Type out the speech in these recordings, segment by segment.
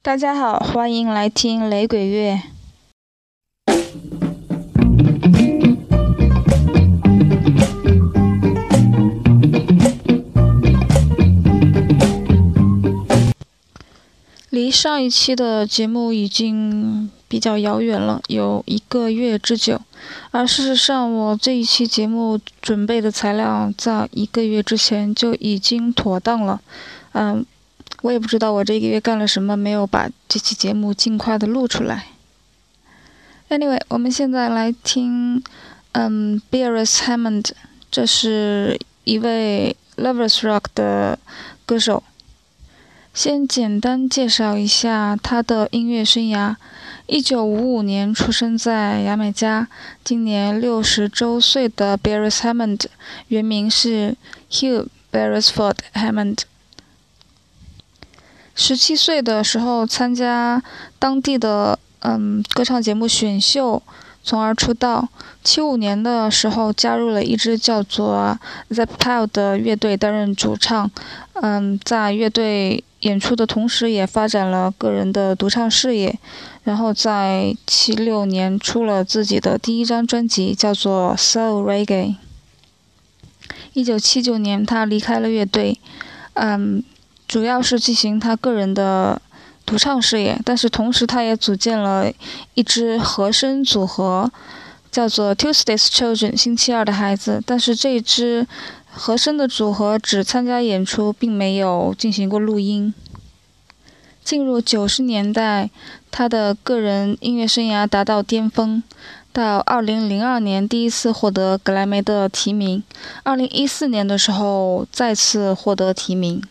大家好，欢迎来听雷鬼乐。离上一期的节目已经比较遥远了，有一个月之久。而事实上，我这一期节目准备的材料在一个月之前就已经妥当了。嗯，我也不知道我这个月干了什么，没有把这期节目尽快的录出来。Anyway，我们现在来听，嗯，Beres Hammond，这是一位 Lovers Rock 的歌手。先简单介绍一下他的音乐生涯。一九五五年出生在牙买加，今年六十周岁的 Beres Hammond，原名是 Hugh Beresford Hammond。十七岁的时候参加当地的嗯歌唱节目选秀，从而出道。七五年的时候加入了一支叫做 The Pile 的乐队，担任主唱。嗯，在乐队。演出的同时，也发展了个人的独唱事业，然后在七六年出了自己的第一张专辑，叫做《Soul Reggae》。一九七九年，他离开了乐队，嗯，主要是进行他个人的独唱事业，但是同时他也组建了一支和声组合，叫做 Tuesday's Children（ 星期二的孩子），但是这支。和声的组合只参加演出，并没有进行过录音。进入九十年代，他的个人音乐生涯达到巅峰。到二零零二年，第一次获得格莱美的提名；二零一四年的时候，再次获得提名。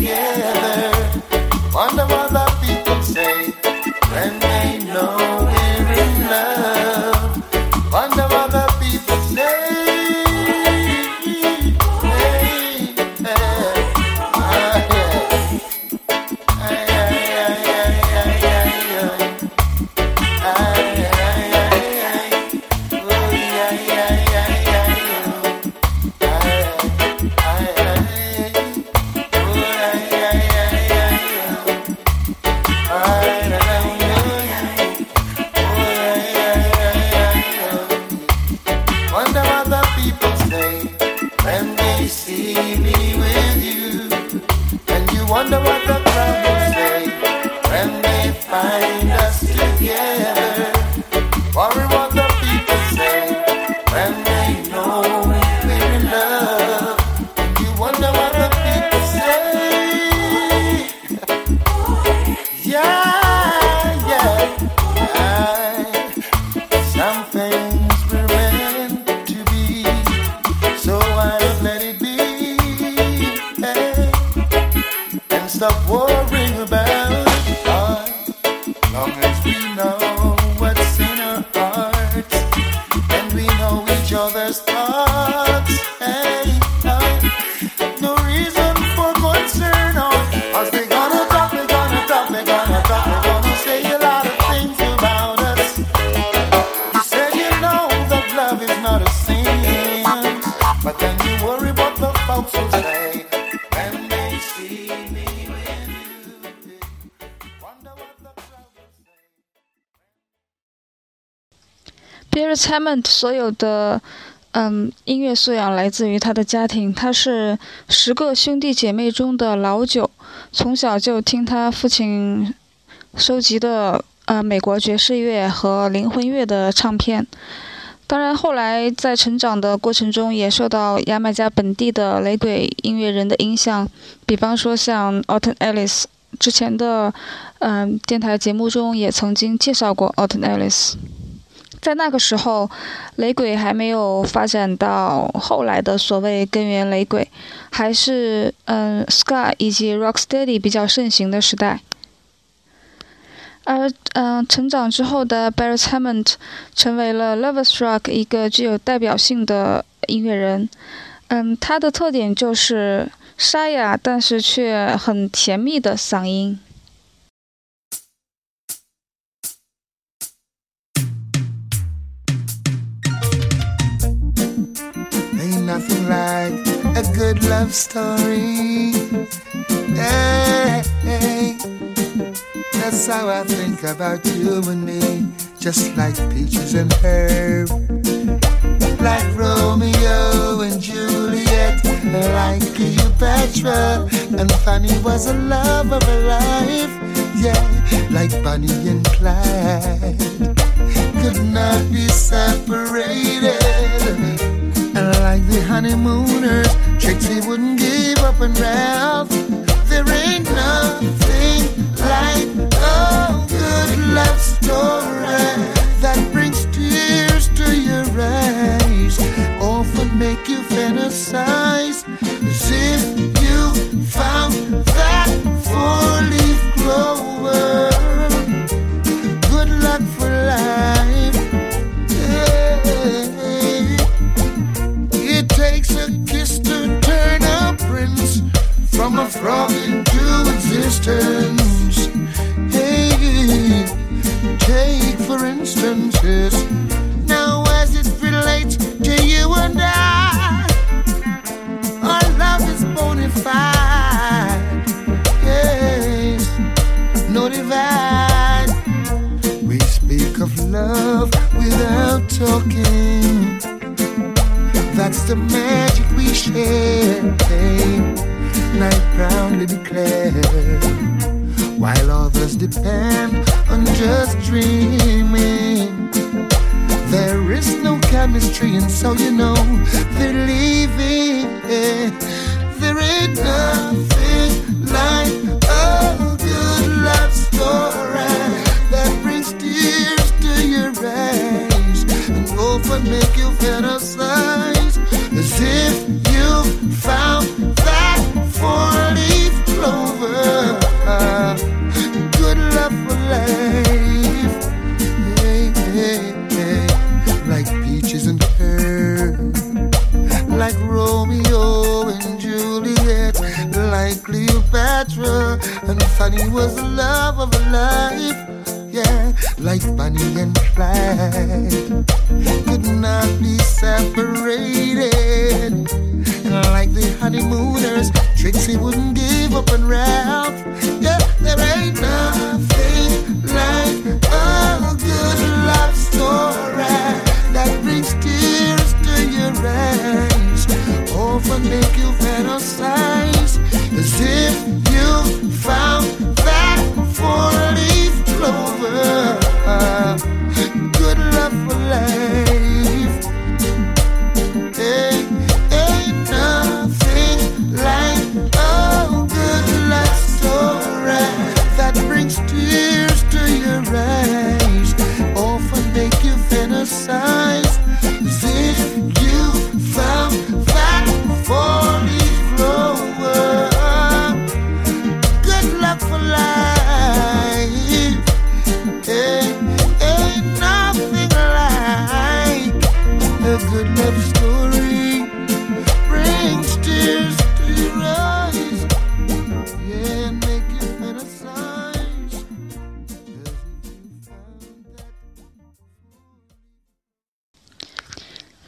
Yeah. find Timon 所有的嗯音乐素养来自于他的家庭，他是十个兄弟姐妹中的老九，从小就听他父亲收集的呃美国爵士乐和灵魂乐的唱片。当然，后来在成长的过程中，也受到牙买加本地的雷鬼音乐人的影响，比方说像 Alton Ellis。之前的嗯电台节目中也曾经介绍过 Alton Ellis。在那个时候，雷鬼还没有发展到后来的所谓根源雷鬼，还是嗯 ska 以及 rocksteady 比较盛行的时代。而嗯，成长之后的 Barry Hammond 成为了 Lovers Rock 一个具有代表性的音乐人。嗯，他的特点就是沙哑，但是却很甜蜜的嗓音。Like a good love story. Hey. That's how I think about you and me, just like peaches and herb, like Romeo and Juliet, like Cleopatra, and Fanny was a love of her life, yeah, like Bonnie and Clyde, could not be separated. Like the honeymooners, Trixie wouldn't give up on Ralph. There ain't nothing like a good love story that brings tears to your eyes. Often make you fantasize as if you found that four-leaf clover. From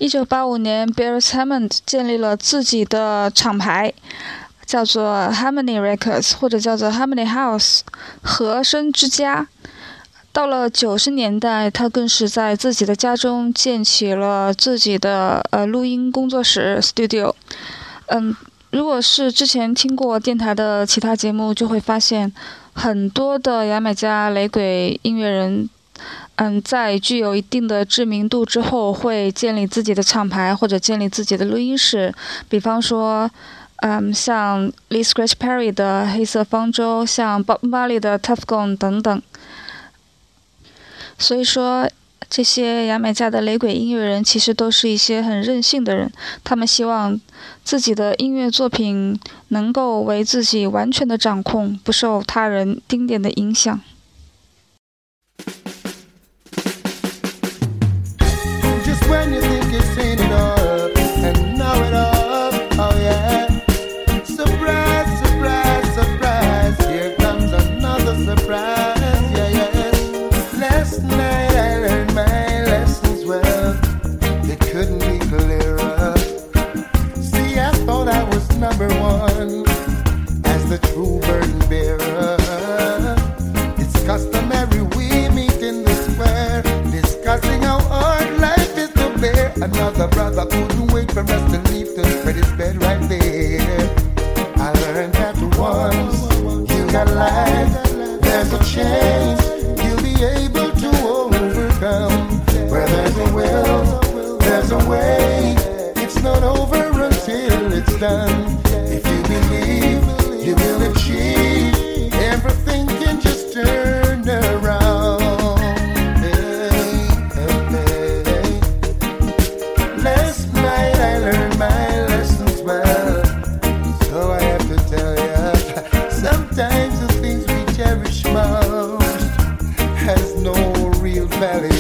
一九八五年，Beres Hammond 建立了自己的厂牌，叫做 Harmony Records，或者叫做 Harmony House，和声之家。到了九十年代，他更是在自己的家中建起了自己的呃录音工作室 Studio。嗯，如果是之前听过电台的其他节目，就会发现很多的牙买加雷鬼音乐人。嗯，在具有一定的知名度之后，会建立自己的厂牌或者建立自己的录音室。比方说，嗯，像 Lee Scratch Perry 的黑色方舟，像 Bob Marley 的 Tough Gone 等等。所以说，这些牙买加的雷鬼音乐人其实都是一些很任性的人，他们希望自己的音乐作品能够为自己完全的掌控，不受他人丁点的影响。as the true burden bearer. It's customary we meet in the square, discussing how hard life is to bear. Another brother couldn't wait for us to valley.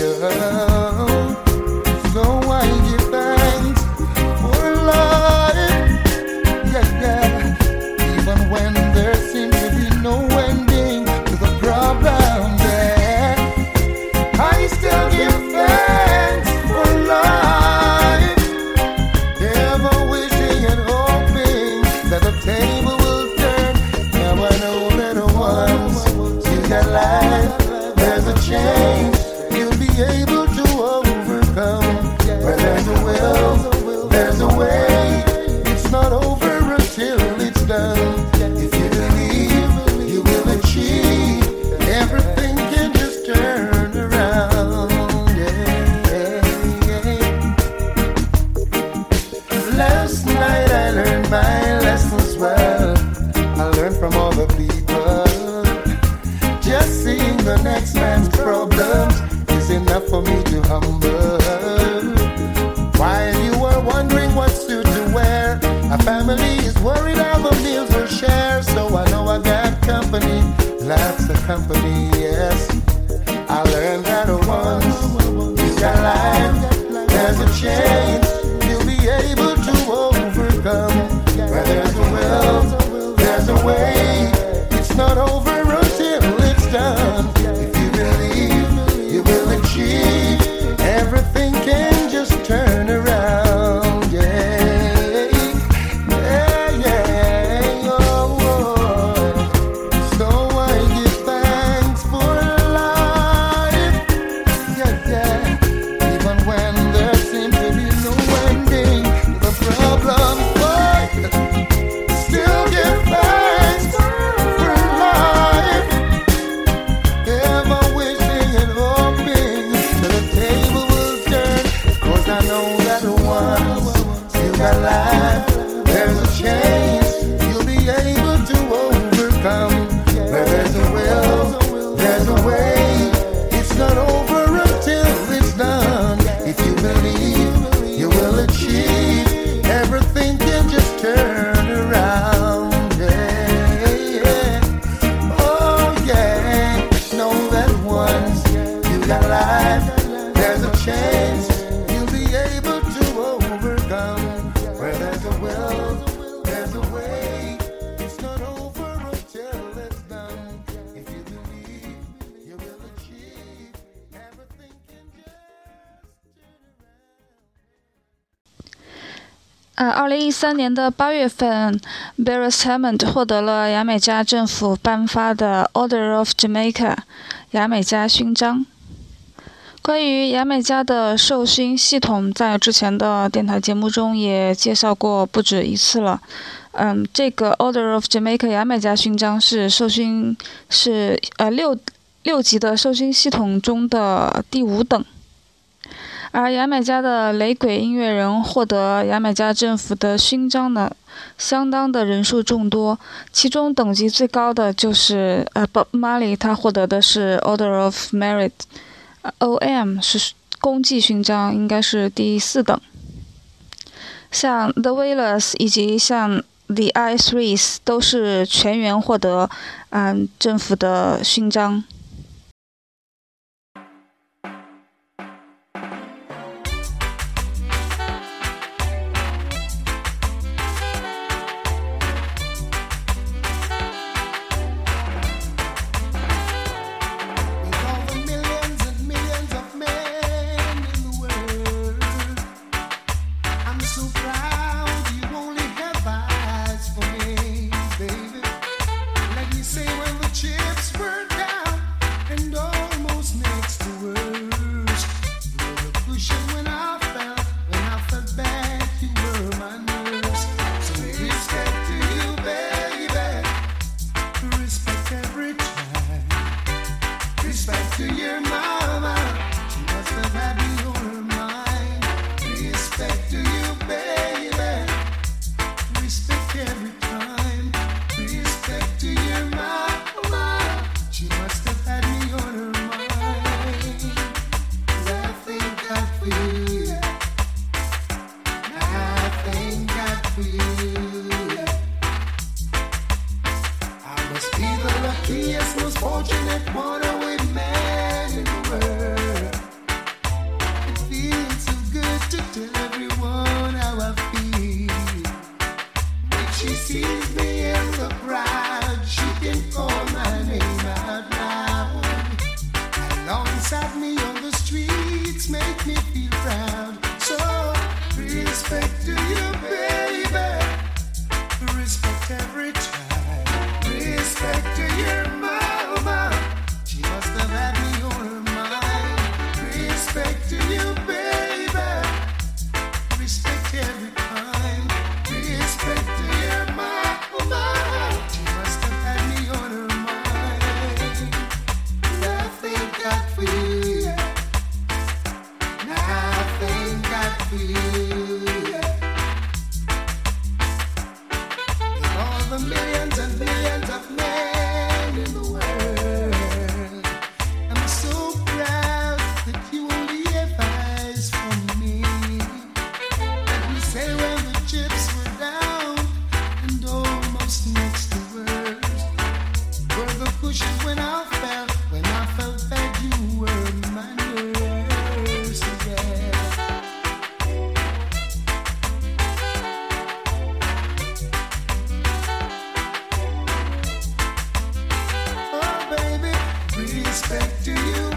for me to humble. While you were wondering what suit to wear, a family is worried how the meals will share. So I know I got company, lots of company, yes. I learned that once, you got life, there's a change. 三年的八月份，Beres Hammond 获得了牙买加政府颁发的 Order of Jamaica 牙买加勋章。关于牙买加的授勋系统，在之前的电台节目中也介绍过不止一次了。嗯，这个 Order of Jamaica 牙买加勋章是授勋是呃六六级的授勋系统中的第五等。而牙买加的雷鬼音乐人获得牙买加政府的勋章呢，相当的人数众多。其中等级最高的就是呃，Bob Marley，他获得的是 Order of Merit，O.M. 是功绩勋章，应该是第四等。像 The Wailers 以及像 The I Threes 都是全员获得嗯政府的勋章。fortunate one. respect to you.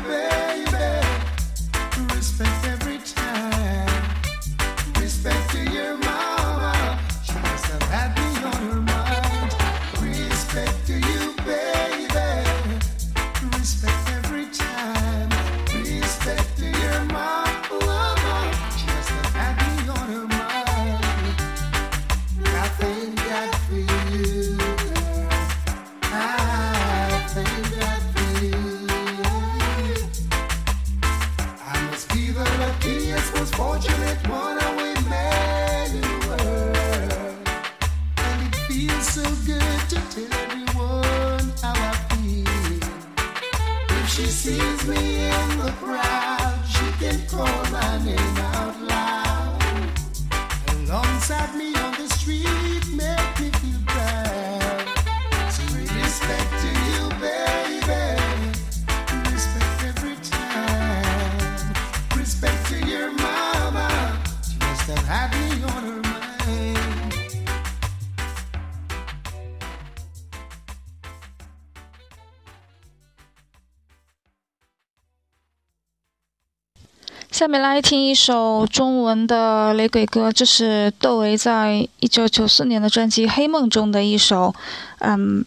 下面来听一首中文的雷鬼歌，这是窦唯在一九九四年的专辑《黑梦》中的一首，嗯，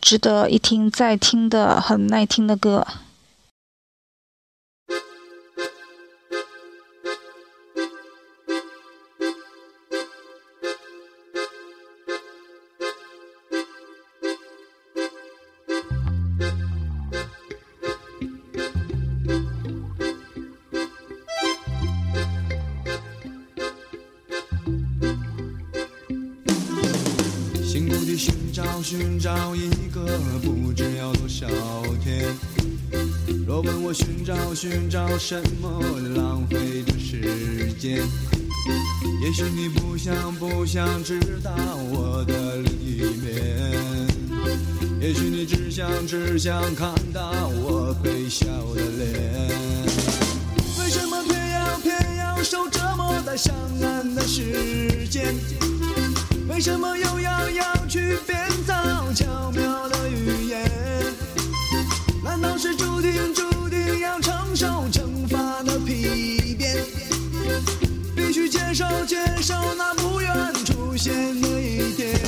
值得一听再听的很耐听的歌。寻找一个不知要多少天。若问我寻找寻找什么，浪费的时间。也许你不想不想知道我的另一面。也许你只想只想看到我微笑的脸。为什么偏要偏要受折磨在相爱的时间？为什么又要要去编是注定注定要承受惩罚的批变？必须接受接受那不愿出现的一天。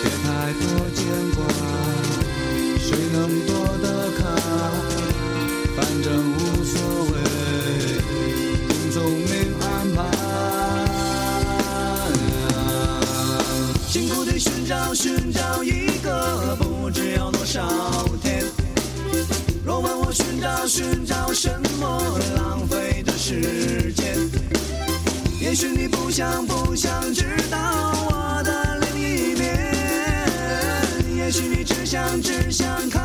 别太多牵挂，谁能躲得开？反正无所谓，听聪明安排。辛苦的寻找寻寻找寻找什么，浪费的时间。也许你不想不想知道我的另一面。也许你只想只想看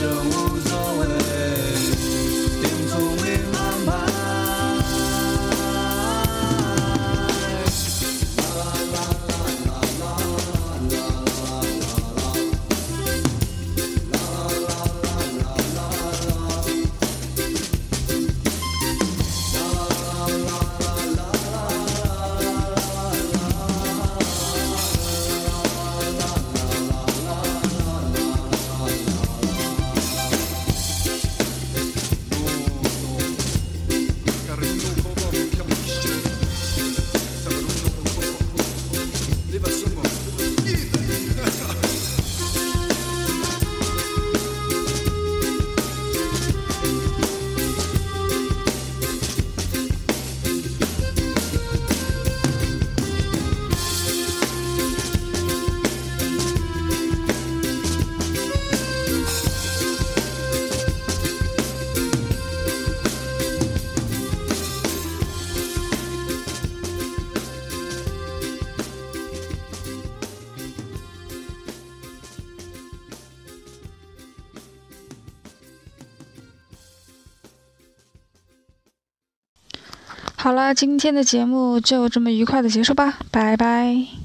反好了，今天的节目就这么愉快的结束吧，拜拜。